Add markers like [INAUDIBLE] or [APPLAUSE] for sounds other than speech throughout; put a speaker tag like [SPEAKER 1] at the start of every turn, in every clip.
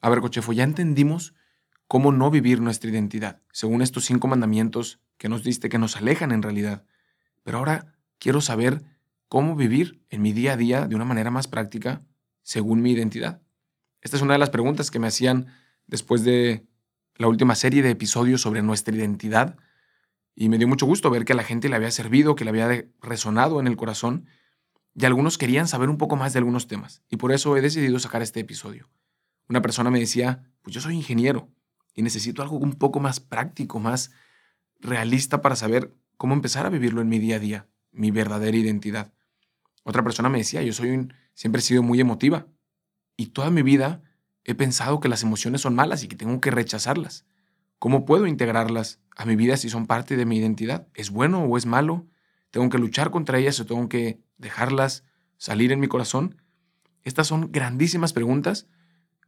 [SPEAKER 1] A ver, Cochefo, ya entendimos cómo no vivir nuestra identidad, según estos cinco mandamientos que nos diste que nos alejan en realidad. Pero ahora quiero saber cómo vivir en mi día a día de una manera más práctica según mi identidad. Esta es una de las preguntas que me hacían después de la última serie de episodios sobre nuestra identidad y me dio mucho gusto ver que a la gente le había servido, que le había resonado en el corazón y algunos querían saber un poco más de algunos temas y por eso he decidido sacar este episodio. Una persona me decía, pues yo soy ingeniero y necesito algo un poco más práctico, más realista para saber cómo empezar a vivirlo en mi día a día, mi verdadera identidad. Otra persona me decía, yo soy un, siempre he sido muy emotiva y toda mi vida he pensado que las emociones son malas y que tengo que rechazarlas. ¿Cómo puedo integrarlas a mi vida si son parte de mi identidad? ¿Es bueno o es malo? ¿Tengo que luchar contra ellas o tengo que dejarlas salir en mi corazón? Estas son grandísimas preguntas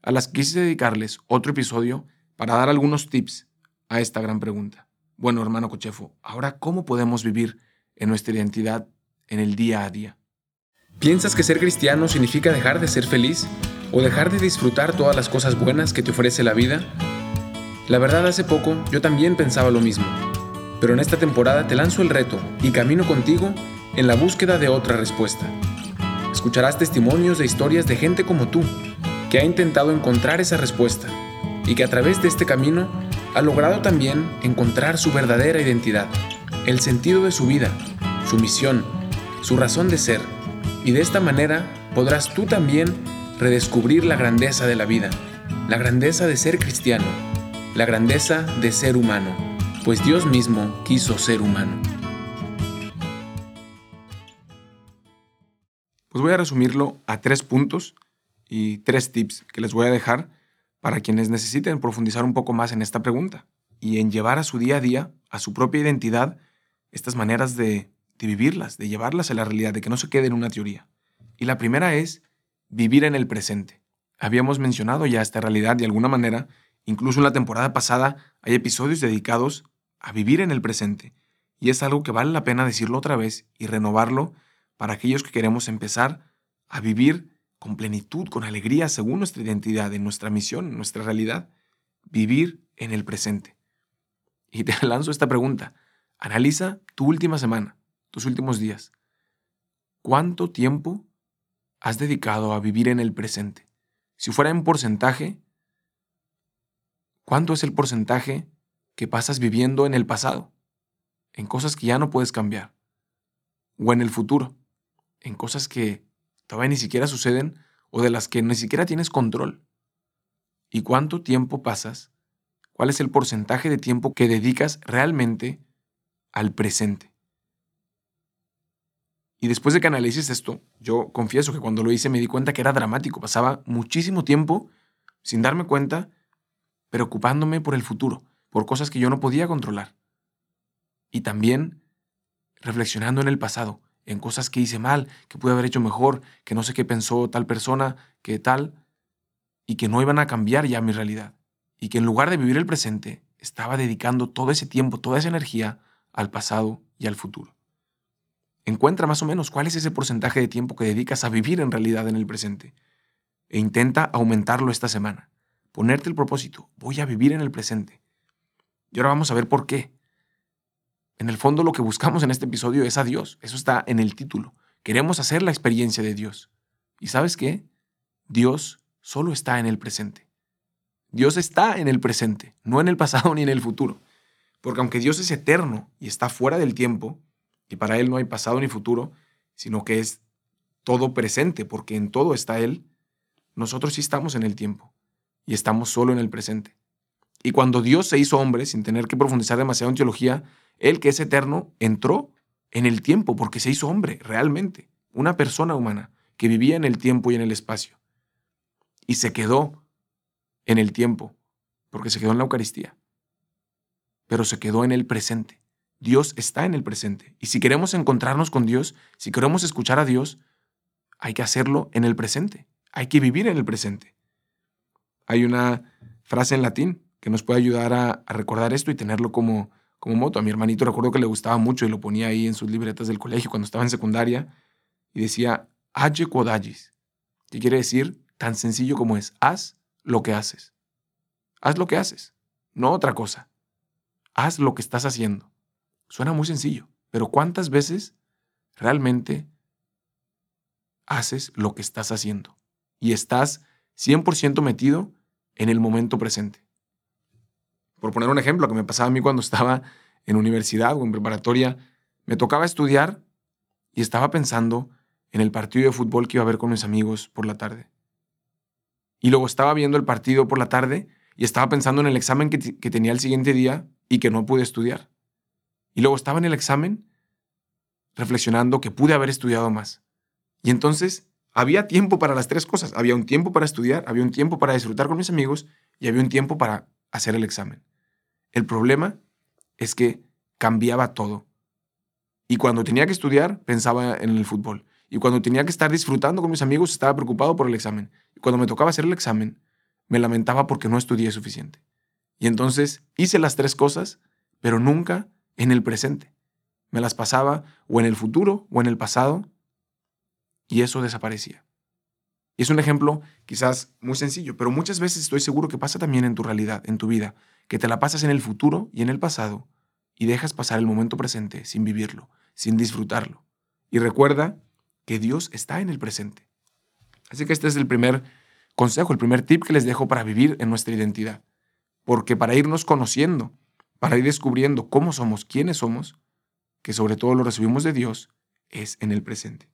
[SPEAKER 1] a las quise dedicarles otro episodio para dar algunos tips a esta gran pregunta. Bueno, hermano Cochefo, ahora, ¿cómo podemos vivir en nuestra identidad en el día a día? ¿Piensas que ser cristiano significa dejar de ser feliz o dejar de disfrutar todas las cosas buenas que te ofrece la vida? La verdad, hace poco yo también pensaba lo mismo, pero en esta temporada te lanzo el reto y camino contigo en la búsqueda de otra respuesta. Escucharás testimonios de historias de gente como tú, que ha intentado encontrar esa respuesta y que a través de este camino ha logrado también encontrar su verdadera identidad, el sentido de su vida, su misión, su razón de ser, y de esta manera podrás tú también redescubrir la grandeza de la vida, la grandeza de ser cristiano, la grandeza de ser humano, pues Dios mismo quiso ser humano. Pues voy a resumirlo a tres puntos y tres tips que les voy a dejar para quienes necesiten profundizar un poco más en esta pregunta y en llevar a su día a día, a su propia identidad, estas maneras de, vivirlas, de llevarlas a la realidad, de que no se quede en una teoría. Y la primera es vivir en el presente. Habíamos mencionado ya esta realidad de alguna manera, incluso en la temporada pasada hay episodios dedicados a vivir en el presente. Y es algo que vale la pena decirlo otra vez y renovarlo para aquellos que queremos empezar a vivir con plenitud, con alegría, según nuestra identidad, en nuestra misión, en nuestra realidad, vivir en el presente. Y te [LAUGHS] lanzo esta pregunta. Analiza tu última semana, tus últimos días. ¿Cuánto tiempo has dedicado a vivir en el presente? Si fuera en porcentaje, ¿cuánto es el porcentaje que pasas viviendo en el pasado? En cosas que ya no puedes cambiar. O en el futuro. En cosas que todavía ni siquiera suceden o de las que ni siquiera tienes control. ¿Y cuánto tiempo pasas? ¿Cuál es el porcentaje de tiempo que dedicas realmente al presente? Y después de que analices esto, yo confieso que cuando lo hice me di cuenta que era dramático. Pasaba muchísimo tiempo sin darme cuenta, preocupándome por el futuro, por cosas que yo no podía controlar. Y también reflexionando en el pasado, en cosas que hice mal, que pude haber hecho mejor, que no sé qué pensó tal persona, que tal, y que no iban a cambiar ya mi realidad. Y que en lugar de vivir el presente, estaba dedicando todo ese tiempo, toda esa energía al pasado y al futuro. Encuentra más o menos cuál es ese porcentaje de tiempo que dedicas a vivir en realidad en el presente. E intenta aumentarlo esta semana. Ponerte el propósito, voy a vivir en el presente. Y ahora vamos a ver por qué. En el fondo lo que buscamos en este episodio es a Dios. Eso está en el título. Queremos hacer la experiencia de Dios. ¿Y sabes qué? Dios solo está en el presente. Dios está en el presente, no en el pasado [LAUGHS] ni en el futuro. Porque aunque Dios es eterno y está fuera del tiempo, y para Él no hay pasado ni futuro, sino que es todo presente, porque en todo está Él, nosotros sí estamos en el tiempo y estamos solo en el presente. Y cuando Dios se hizo hombre, sin tener que profundizar demasiado en teología, él que es eterno entró en el tiempo porque se hizo hombre, realmente, una persona humana que vivía en el tiempo y en el espacio. Y se quedó en el tiempo porque se quedó en la Eucaristía. Pero se quedó en el presente. Dios está en el presente. Y si queremos encontrarnos con Dios, si queremos escuchar a Dios, hay que hacerlo en el presente. Hay que vivir en el presente. Hay una frase en latín que nos puede ayudar a, recordar esto y tenerlo como moto. A mi hermanito recuerdo que le gustaba mucho y lo ponía ahí en sus libretas del colegio cuando estaba en secundaria y decía Age quod agis, que quiere decir tan sencillo como es haz lo que haces. Haz lo que haces, no otra cosa. Haz lo que estás haciendo. Suena muy sencillo, pero ¿cuántas veces realmente haces lo que estás haciendo? Y estás 100% metido en el momento presente. Por poner un ejemplo que me pasaba a mí cuando estaba en universidad o en preparatoria, me tocaba estudiar y estaba pensando en el partido de fútbol que iba a ver con mis amigos por la tarde. Y luego estaba viendo el partido por la tarde y estaba pensando en el examen que, que tenía el siguiente día y que no pude estudiar. Y luego estaba en el examen reflexionando que pude haber estudiado más. Y entonces había tiempo para las tres cosas. Había un tiempo para estudiar, había un tiempo para disfrutar con mis amigos y había un tiempo para hacer el examen. El problema es que cambiaba todo. Y cuando tenía que estudiar, pensaba en el fútbol. Y cuando tenía que estar disfrutando con mis amigos, estaba preocupado por el examen. Y cuando me tocaba hacer el examen, me lamentaba porque no estudié suficiente. Y entonces hice las tres cosas, pero nunca en el presente. Me las pasaba o en el futuro o en el pasado y eso desaparecía. Y es un ejemplo quizás muy sencillo, pero muchas veces estoy seguro que pasa también en tu realidad, en tu vida, que te la pasas en el futuro y en el pasado y dejas pasar el momento presente sin vivirlo, sin disfrutarlo. Y recuerda que Dios está en el presente. Así que este es el primer consejo, el primer tip que les dejo para vivir en nuestra identidad. Porque para irnos conociendo, para ir descubriendo cómo somos, quiénes somos, que sobre todo lo recibimos de Dios, es en el presente.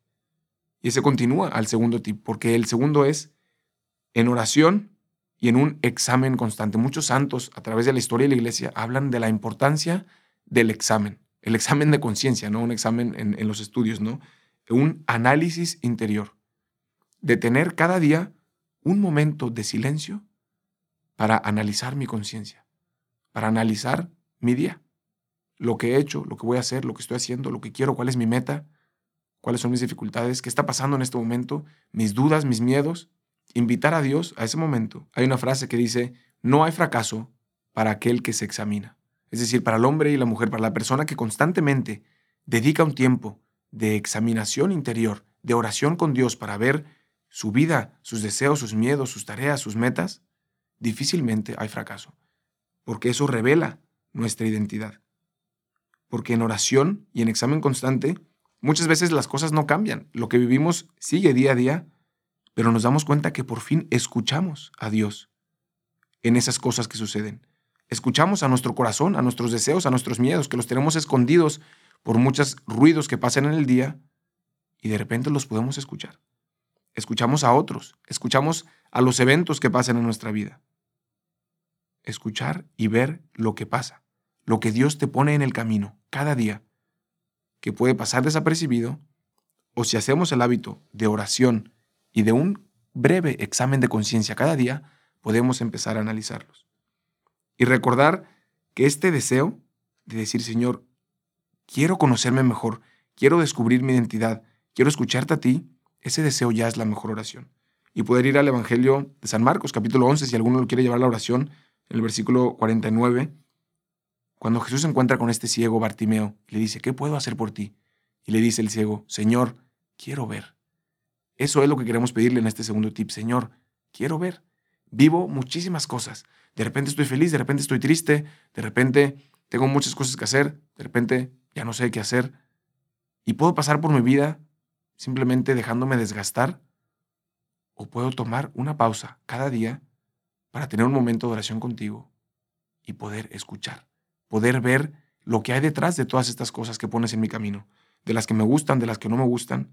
[SPEAKER 1] Y ese continúa al segundo tip, porque el segundo es en oración y en un examen constante. Muchos santos a través de la historia de la iglesia hablan de la importancia del examen, el examen de conciencia, no un examen en, los estudios, ¿no? Un análisis interior, de tener cada día un momento de silencio para analizar mi conciencia, para analizar mi día, lo que he hecho, lo que voy a hacer, lo que estoy haciendo, lo que quiero, cuál es mi meta, cuáles son mis dificultades, qué está pasando en este momento, mis dudas, mis miedos. Invitar a Dios a ese momento. Hay una frase que dice, no hay fracaso para aquel que se examina. Es decir, para el hombre y la mujer, para la persona que constantemente dedica un tiempo de examinación interior, de oración con Dios para ver su vida, sus deseos, sus miedos, sus tareas, sus metas, difícilmente hay fracaso, porque eso revela nuestra identidad. Porque en oración y en examen constante, muchas veces las cosas no cambian, lo que vivimos sigue día a día, pero nos damos cuenta que por fin escuchamos a Dios en esas cosas que suceden. Escuchamos a nuestro corazón, a nuestros deseos, a nuestros miedos, que los tenemos escondidos por muchos ruidos que pasan en el día y de repente los podemos escuchar escuchamos a otros, escuchamos a los eventos que pasan en nuestra vida. Escuchar y ver lo que pasa, lo que Dios te pone en el camino cada día, que puede pasar desapercibido, o si hacemos el hábito de oración y de un breve examen de conciencia cada día, podemos empezar a analizarlos. Y recordar que este deseo de decir, Señor, quiero conocerme mejor, quiero descubrir mi identidad, quiero escucharte a ti, ese deseo ya es la mejor oración. Y poder ir al Evangelio de San Marcos, capítulo 11, si alguno lo quiere llevar a la oración, en el versículo 49, cuando Jesús se encuentra con este ciego Bartimeo, le dice, ¿qué puedo hacer por ti? Y le dice el ciego, Señor, quiero ver. Eso es lo que queremos pedirle en este segundo tip, Señor, quiero ver. Vivo muchísimas cosas. De repente estoy feliz, de repente estoy triste, de repente tengo muchas cosas que hacer, de repente ya no sé qué hacer. Y puedo pasar por mi vida simplemente dejándome desgastar? ¿O puedo tomar una pausa cada día para tener un momento de oración contigo y poder escuchar, poder ver lo que hay detrás de todas estas cosas que pones en mi camino, de las que me gustan, de las que no me gustan?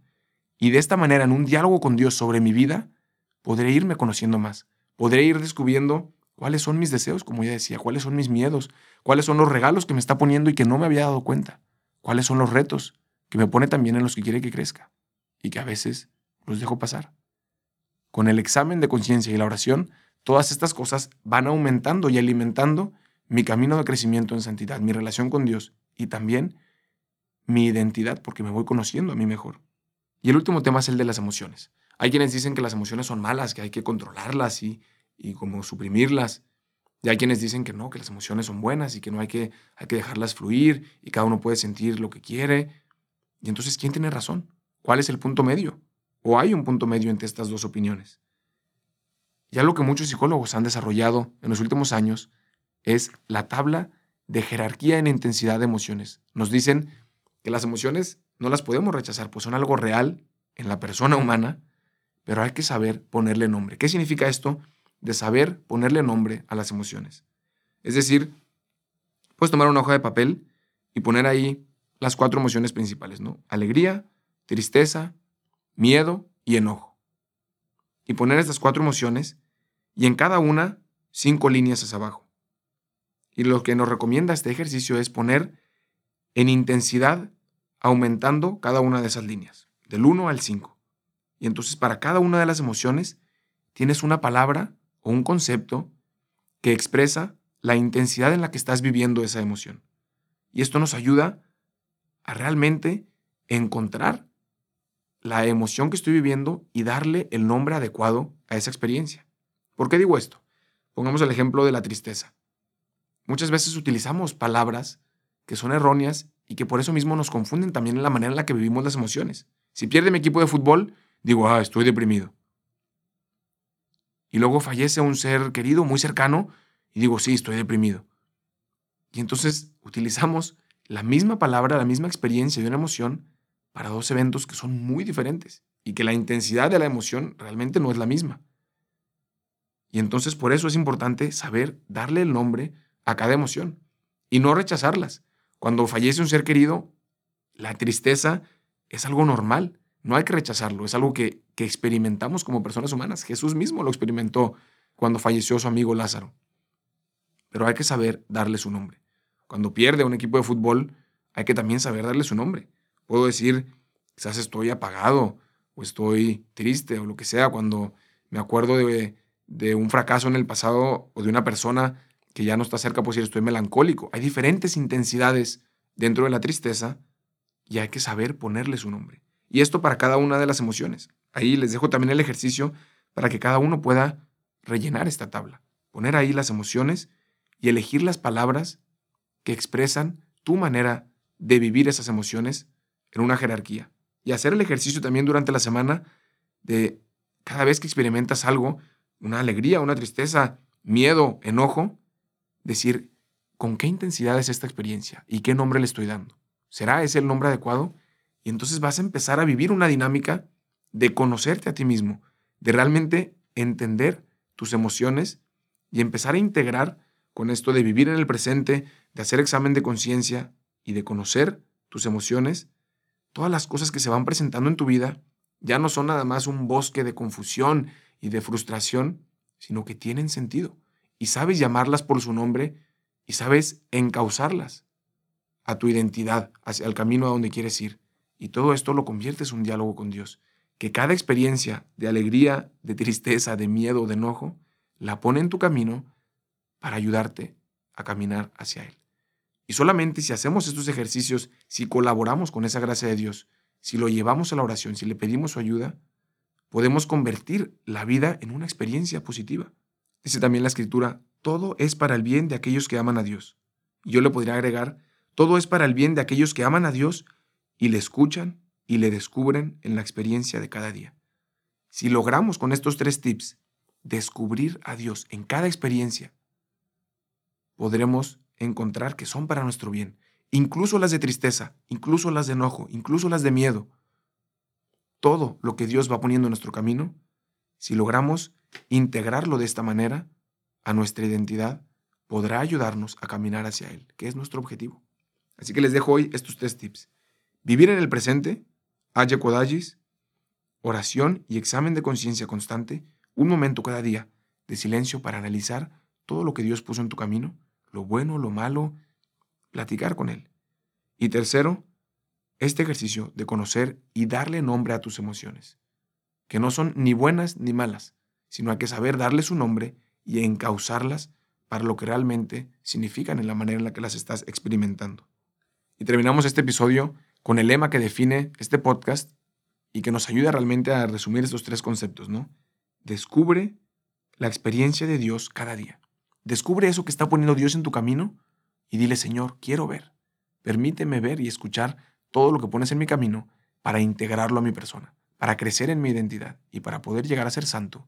[SPEAKER 1] Y de esta manera, en un diálogo con Dios sobre mi vida, podré irme conociendo más, podré ir descubriendo cuáles son mis deseos, como ya decía, cuáles son mis miedos, cuáles son los regalos que me está poniendo y que no me había dado cuenta, cuáles son los retos que me pone también en los que quiere que crezca y que a veces los dejo pasar. Con el examen de conciencia y la oración, todas estas cosas van aumentando y alimentando mi camino de crecimiento en santidad, mi relación con Dios y también mi identidad, porque me voy conociendo a mí mejor. Y el último tema es el de las emociones. Hay quienes dicen que las emociones son malas, que hay que controlarlas y, y como suprimirlas. Y hay quienes dicen que no, que las emociones son buenas y que no hay que, hay que dejarlas fluir y cada uno puede sentir lo que quiere. Y entonces, ¿quién tiene razón? ¿Cuál es el punto medio? ¿O hay un punto medio entre estas dos opiniones? ya lo que muchos psicólogos han desarrollado en los últimos años es la tabla de jerarquía en intensidad de emociones. Nos dicen que las emociones no las podemos rechazar, pues son algo real en la persona humana, pero hay que saber ponerle nombre. ¿Qué significa esto de saber ponerle nombre a las emociones? Es decir, puedes tomar una hoja de papel y poner ahí las cuatro emociones principales, ¿no? Alegría, tristeza, miedo y enojo. Y poner estas cuatro emociones y en cada una cinco líneas hacia abajo. Y lo que nos recomienda este ejercicio es poner en intensidad aumentando cada una de esas líneas, del 1 al 5. Y entonces para cada una de las emociones tienes una palabra o un concepto que expresa la intensidad en la que estás viviendo esa emoción. Y esto nos ayuda a realmente encontrar la emoción que estoy viviendo y darle el nombre adecuado a esa experiencia. ¿Por qué digo esto? Pongamos el ejemplo de la tristeza. Muchas veces utilizamos palabras que son erróneas y que por eso mismo nos confunden también en la manera en la que vivimos las emociones. Si pierde mi equipo de fútbol, digo, ah, estoy deprimido. Y luego fallece un ser querido, muy cercano, y digo, sí, estoy deprimido. Y entonces utilizamos la misma palabra, la misma experiencia y una emoción para dos eventos que son muy diferentes y que la intensidad de la emoción realmente no es la misma. Y entonces por eso es importante saber darle el nombre a cada emoción y no rechazarlas. Cuando fallece un ser querido, la tristeza es algo normal, no hay que rechazarlo, es algo que, que experimentamos como personas humanas. Jesús mismo lo experimentó cuando falleció su amigo Lázaro. Pero hay que saber darle su nombre. Cuando pierde un equipo de fútbol, hay que también saber darle su nombre. Puedo decir, quizás estoy apagado o estoy triste o lo que sea cuando me acuerdo de, de un fracaso en el pasado o de una persona que ya no está cerca, pues decir estoy melancólico. Hay diferentes intensidades dentro de la tristeza y hay que saber ponerle su nombre. Y esto para cada una de las emociones. Ahí les dejo también el ejercicio para que cada uno pueda rellenar esta tabla. Poner ahí las emociones y elegir las palabras que expresan tu manera de vivir esas emociones en una jerarquía. Y hacer el ejercicio también durante la semana de cada vez que experimentas algo, una alegría, una tristeza, miedo, enojo, decir con qué intensidad es esta experiencia y qué nombre le estoy dando. ¿Será ese el nombre adecuado? Y entonces vas a empezar a vivir una dinámica de conocerte a ti mismo, de realmente entender tus emociones y empezar a integrar con esto de vivir en el presente, de hacer examen de conciencia y de conocer tus emociones, todas las cosas que se van presentando en tu vida ya no son nada más un bosque de confusión y de frustración, sino que tienen sentido y sabes llamarlas por su nombre y sabes encauzarlas a tu identidad, hacia el camino a donde quieres ir. Y todo esto lo conviertes en un diálogo con Dios. Que cada experiencia de alegría, de tristeza, de miedo, de enojo, la pone en tu camino para ayudarte a caminar hacia Él. Y solamente si hacemos estos ejercicios, si colaboramos con esa gracia de Dios, si lo llevamos a la oración, si le pedimos su ayuda, podemos convertir la vida en una experiencia positiva. Dice también la escritura, todo es para el bien de aquellos que aman a Dios. Y yo le podría agregar, todo es para el bien de aquellos que aman a Dios y le escuchan y le descubren en la experiencia de cada día. Si logramos con estos tres tips descubrir a Dios en cada experiencia, podremos encontrar que son para nuestro bien, incluso las de tristeza, incluso las de enojo, incluso las de miedo. Todo lo que Dios va poniendo en nuestro camino, si logramos integrarlo de esta manera a nuestra identidad, podrá ayudarnos a caminar hacia Él, que es nuestro objetivo. Así que les dejo hoy estos tres tips. Vivir en el presente, haya kodagis, oración y examen de conciencia constante, un momento cada día de silencio para analizar todo lo que Dios puso en tu camino lo bueno, lo malo, platicar con Él. Y tercero, este ejercicio de conocer y darle nombre a tus emociones, que no son ni buenas ni malas, sino hay que saber darle su nombre y encauzarlas para lo que realmente significan en la manera en la que las estás experimentando. Y terminamos este episodio con el lema que define este podcast y que nos ayuda realmente a resumir estos tres conceptos, ¿no? Descubre la experiencia de Dios cada día. Descubre eso que está poniendo Dios en tu camino y dile, Señor, quiero ver. Permíteme ver y escuchar todo lo que pones en mi camino para integrarlo a mi persona, para crecer en mi identidad y para poder llegar a ser santo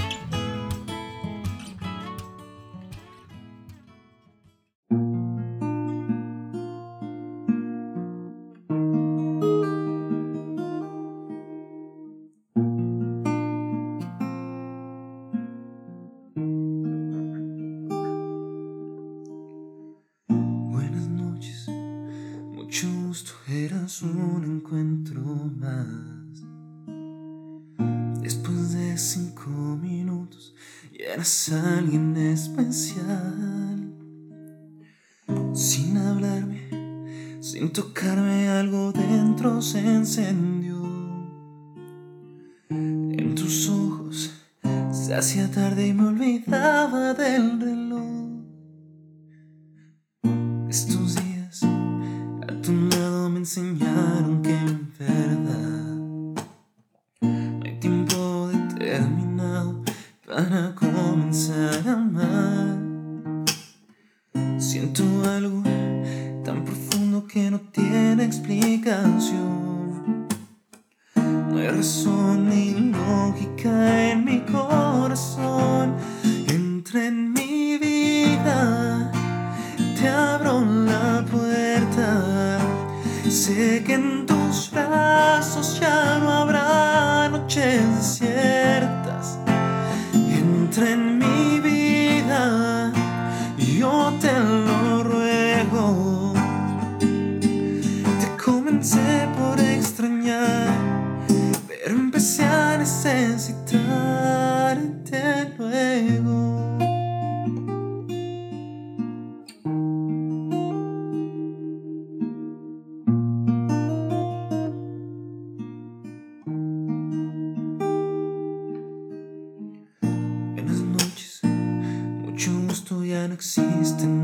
[SPEAKER 2] tocarme algo dentro se encendió. En tus ojos se hacía tarde y me olvidaba del rey. ceased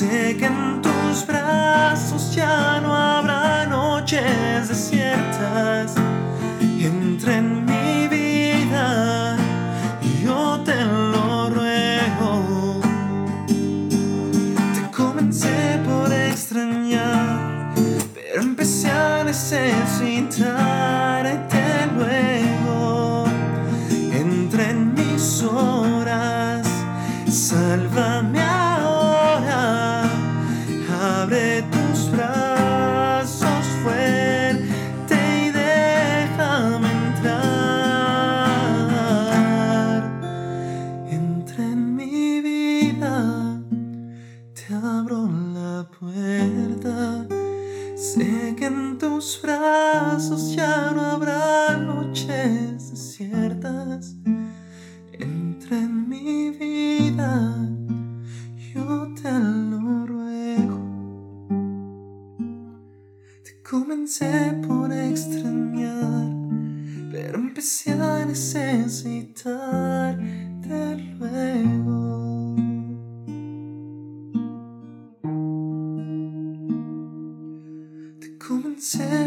[SPEAKER 2] second mostrar. necesitarte luego. Te comencé